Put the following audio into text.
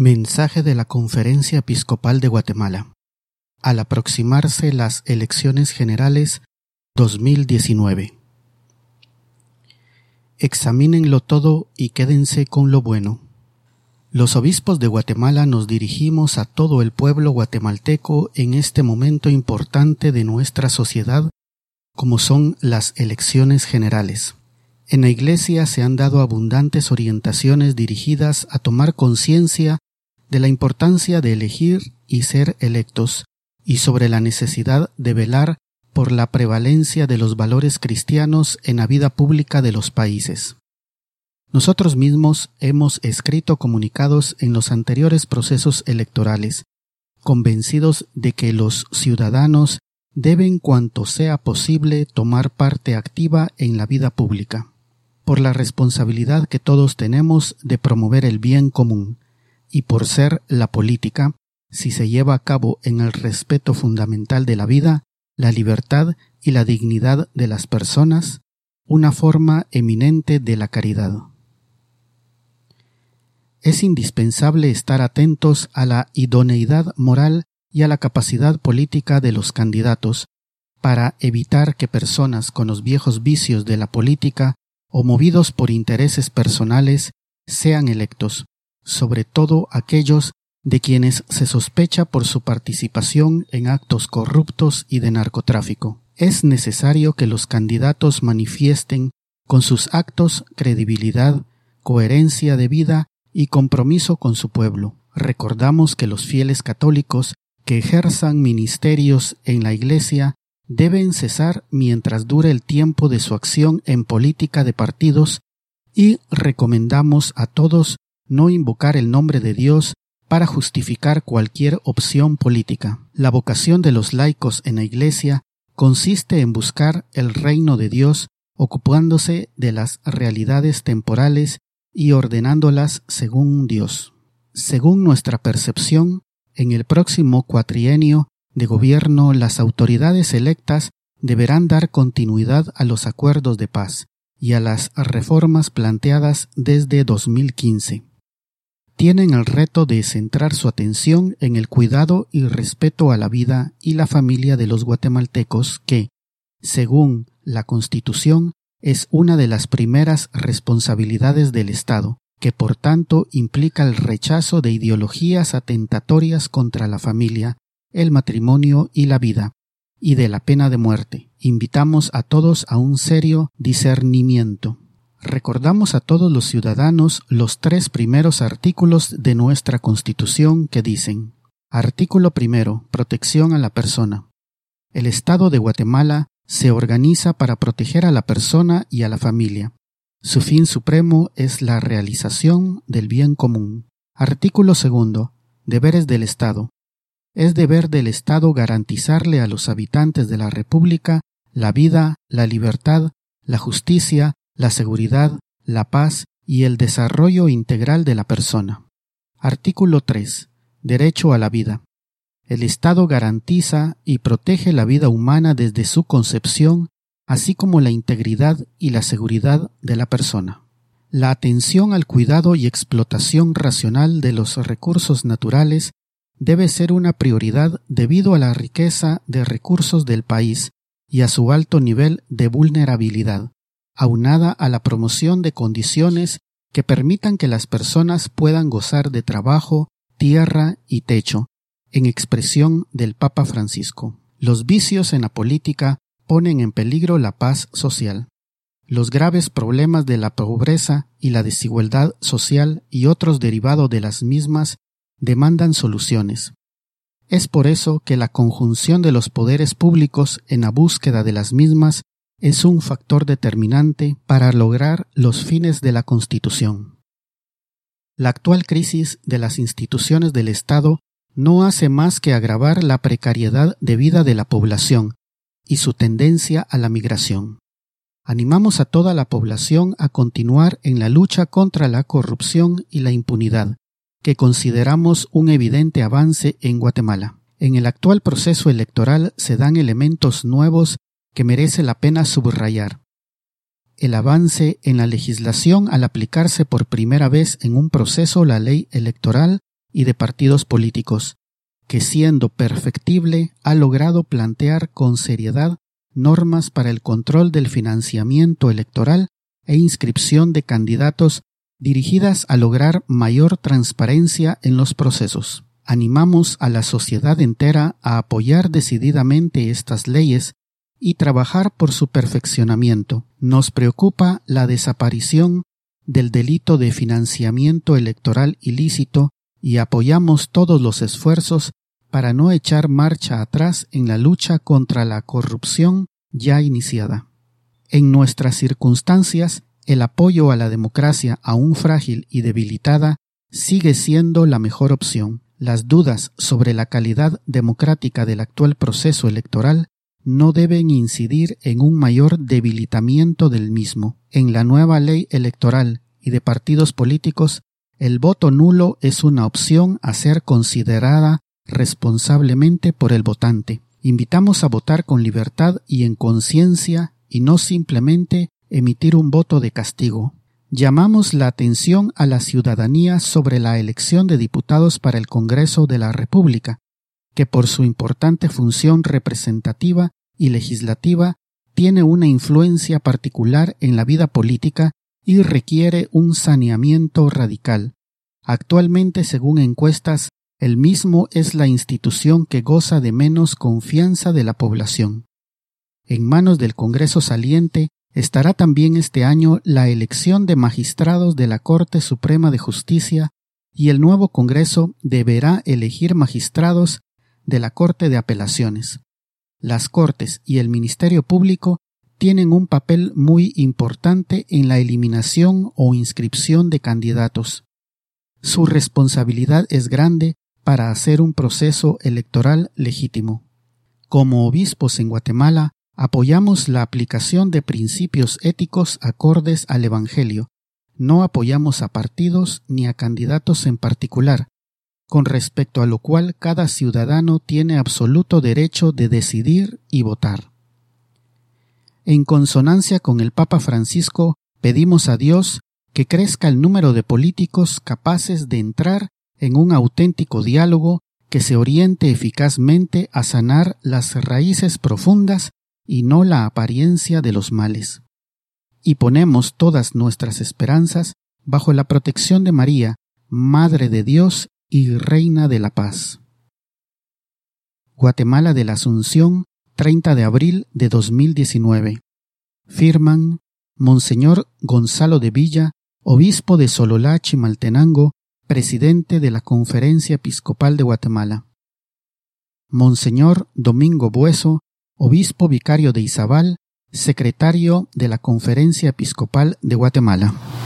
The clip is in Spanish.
Mensaje de la Conferencia Episcopal de Guatemala. Al aproximarse las elecciones generales 2019. Examínenlo todo y quédense con lo bueno. Los obispos de Guatemala nos dirigimos a todo el pueblo guatemalteco en este momento importante de nuestra sociedad, como son las elecciones generales. En la Iglesia se han dado abundantes orientaciones dirigidas a tomar conciencia de la importancia de elegir y ser electos, y sobre la necesidad de velar por la prevalencia de los valores cristianos en la vida pública de los países. Nosotros mismos hemos escrito comunicados en los anteriores procesos electorales, convencidos de que los ciudadanos deben cuanto sea posible tomar parte activa en la vida pública, por la responsabilidad que todos tenemos de promover el bien común, y por ser la política, si se lleva a cabo en el respeto fundamental de la vida, la libertad y la dignidad de las personas, una forma eminente de la caridad. Es indispensable estar atentos a la idoneidad moral y a la capacidad política de los candidatos para evitar que personas con los viejos vicios de la política o movidos por intereses personales sean electos, sobre todo aquellos de quienes se sospecha por su participación en actos corruptos y de narcotráfico. Es necesario que los candidatos manifiesten con sus actos credibilidad, coherencia de vida y compromiso con su pueblo. Recordamos que los fieles católicos que ejerzan ministerios en la Iglesia deben cesar mientras dure el tiempo de su acción en política de partidos y recomendamos a todos no invocar el nombre de Dios para justificar cualquier opción política. La vocación de los laicos en la Iglesia consiste en buscar el reino de Dios ocupándose de las realidades temporales y ordenándolas según Dios. Según nuestra percepción, en el próximo cuatrienio de gobierno las autoridades electas deberán dar continuidad a los acuerdos de paz y a las reformas planteadas desde 2015 tienen el reto de centrar su atención en el cuidado y respeto a la vida y la familia de los guatemaltecos que, según la Constitución, es una de las primeras responsabilidades del Estado, que por tanto implica el rechazo de ideologías atentatorias contra la familia, el matrimonio y la vida, y de la pena de muerte. Invitamos a todos a un serio discernimiento recordamos a todos los ciudadanos los tres primeros artículos de nuestra Constitución que dicen Artículo primero. Protección a la persona. El Estado de Guatemala se organiza para proteger a la persona y a la familia. Su fin supremo es la realización del bien común. Artículo segundo. Deberes del Estado. Es deber del Estado garantizarle a los habitantes de la República la vida, la libertad, la justicia, la seguridad, la paz y el desarrollo integral de la persona. Artículo 3. Derecho a la vida. El Estado garantiza y protege la vida humana desde su concepción, así como la integridad y la seguridad de la persona. La atención al cuidado y explotación racional de los recursos naturales debe ser una prioridad debido a la riqueza de recursos del país y a su alto nivel de vulnerabilidad aunada a la promoción de condiciones que permitan que las personas puedan gozar de trabajo, tierra y techo, en expresión del Papa Francisco. Los vicios en la política ponen en peligro la paz social. Los graves problemas de la pobreza y la desigualdad social y otros derivados de las mismas demandan soluciones. Es por eso que la conjunción de los poderes públicos en la búsqueda de las mismas es un factor determinante para lograr los fines de la Constitución. La actual crisis de las instituciones del Estado no hace más que agravar la precariedad de vida de la población y su tendencia a la migración. Animamos a toda la población a continuar en la lucha contra la corrupción y la impunidad, que consideramos un evidente avance en Guatemala. En el actual proceso electoral se dan elementos nuevos que merece la pena subrayar. El avance en la legislación al aplicarse por primera vez en un proceso la ley electoral y de partidos políticos, que siendo perfectible ha logrado plantear con seriedad normas para el control del financiamiento electoral e inscripción de candidatos dirigidas a lograr mayor transparencia en los procesos. Animamos a la sociedad entera a apoyar decididamente estas leyes y trabajar por su perfeccionamiento. Nos preocupa la desaparición del delito de financiamiento electoral ilícito y apoyamos todos los esfuerzos para no echar marcha atrás en la lucha contra la corrupción ya iniciada. En nuestras circunstancias, el apoyo a la democracia aún frágil y debilitada sigue siendo la mejor opción. Las dudas sobre la calidad democrática del actual proceso electoral no deben incidir en un mayor debilitamiento del mismo. En la nueva ley electoral y de partidos políticos, el voto nulo es una opción a ser considerada responsablemente por el votante. Invitamos a votar con libertad y en conciencia y no simplemente emitir un voto de castigo. Llamamos la atención a la ciudadanía sobre la elección de diputados para el Congreso de la República, que por su importante función representativa y legislativa tiene una influencia particular en la vida política y requiere un saneamiento radical. Actualmente, según encuestas, el mismo es la institución que goza de menos confianza de la población. En manos del Congreso saliente estará también este año la elección de magistrados de la Corte Suprema de Justicia y el nuevo Congreso deberá elegir magistrados de la Corte de Apelaciones. Las Cortes y el Ministerio Público tienen un papel muy importante en la eliminación o inscripción de candidatos. Su responsabilidad es grande para hacer un proceso electoral legítimo. Como obispos en Guatemala, apoyamos la aplicación de principios éticos acordes al Evangelio. No apoyamos a partidos ni a candidatos en particular, con respecto a lo cual cada ciudadano tiene absoluto derecho de decidir y votar. En consonancia con el Papa Francisco, pedimos a Dios que crezca el número de políticos capaces de entrar en un auténtico diálogo que se oriente eficazmente a sanar las raíces profundas y no la apariencia de los males. Y ponemos todas nuestras esperanzas bajo la protección de María, Madre de Dios y Reina de la Paz. Guatemala de la Asunción, 30 de abril de 2019. Firman Monseñor Gonzalo de Villa, obispo de Sololá, Chimaltenango, presidente de la Conferencia Episcopal de Guatemala. Monseñor Domingo Bueso, obispo vicario de Izabal, secretario de la Conferencia Episcopal de Guatemala.